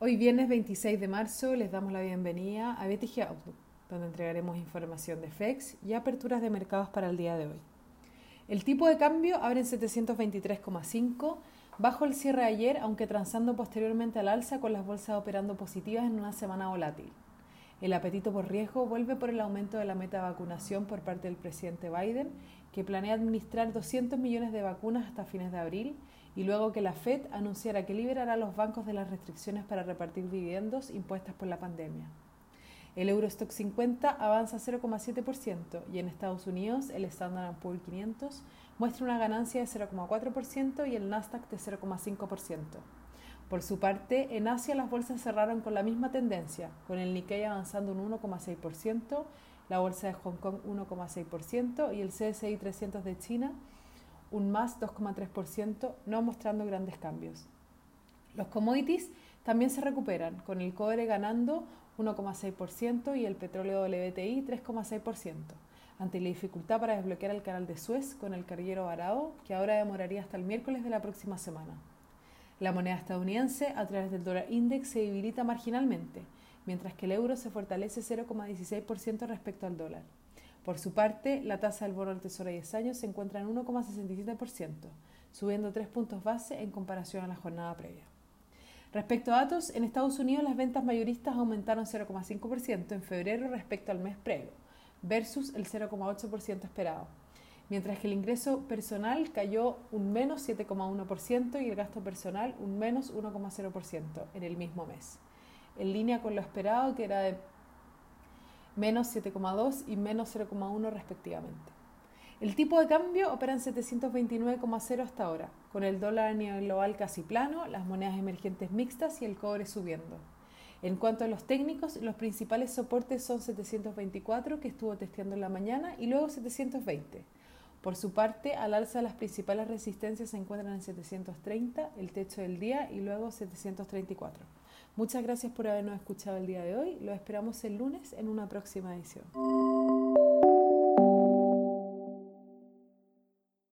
Hoy viernes 26 de marzo les damos la bienvenida a BTG Outlook, donde entregaremos información de FEX y aperturas de mercados para el día de hoy. El tipo de cambio abre en 723,5, bajo el cierre de ayer, aunque transando posteriormente al alza con las bolsas operando positivas en una semana volátil. El apetito por riesgo vuelve por el aumento de la meta de vacunación por parte del presidente Biden, que planea administrar 200 millones de vacunas hasta fines de abril y luego que la Fed anunciara que liberará a los bancos de las restricciones para repartir dividendos impuestas por la pandemia. El Eurostock 50 avanza 0,7% y en Estados Unidos el Standard Poor's 500 muestra una ganancia de 0,4% y el Nasdaq de 0,5%. Por su parte, en Asia las bolsas cerraron con la misma tendencia, con el Nikkei avanzando un 1,6%, la bolsa de Hong Kong 1,6% y el CSI 300 de China un más 2,3%, no mostrando grandes cambios. Los commodities también se recuperan, con el cobre ganando 1,6% y el petróleo WTI 3,6%, ante la dificultad para desbloquear el canal de Suez con el carguero varado, que ahora demoraría hasta el miércoles de la próxima semana. La moneda estadounidense, a través del dólar index, se debilita marginalmente, mientras que el euro se fortalece 0,16% respecto al dólar. Por su parte, la tasa del bono del Tesoro de 10 años se encuentra en 1,67%, subiendo 3 puntos base en comparación a la jornada previa. Respecto a datos, en Estados Unidos las ventas mayoristas aumentaron 0,5% en febrero respecto al mes previo, versus el 0,8% esperado, mientras que el ingreso personal cayó un menos 7,1% y el gasto personal un menos 1,0% en el mismo mes, en línea con lo esperado que era de menos 7,2 y menos 0,1 respectivamente. El tipo de cambio opera en 729,0 hasta ahora, con el dólar a nivel global casi plano, las monedas emergentes mixtas y el cobre subiendo. En cuanto a los técnicos, los principales soportes son 724, que estuvo testeando en la mañana, y luego 720. Por su parte, al alza las principales resistencias se encuentran en 730, el techo del día, y luego 734. Muchas gracias por habernos escuchado el día de hoy. Lo esperamos el lunes en una próxima edición.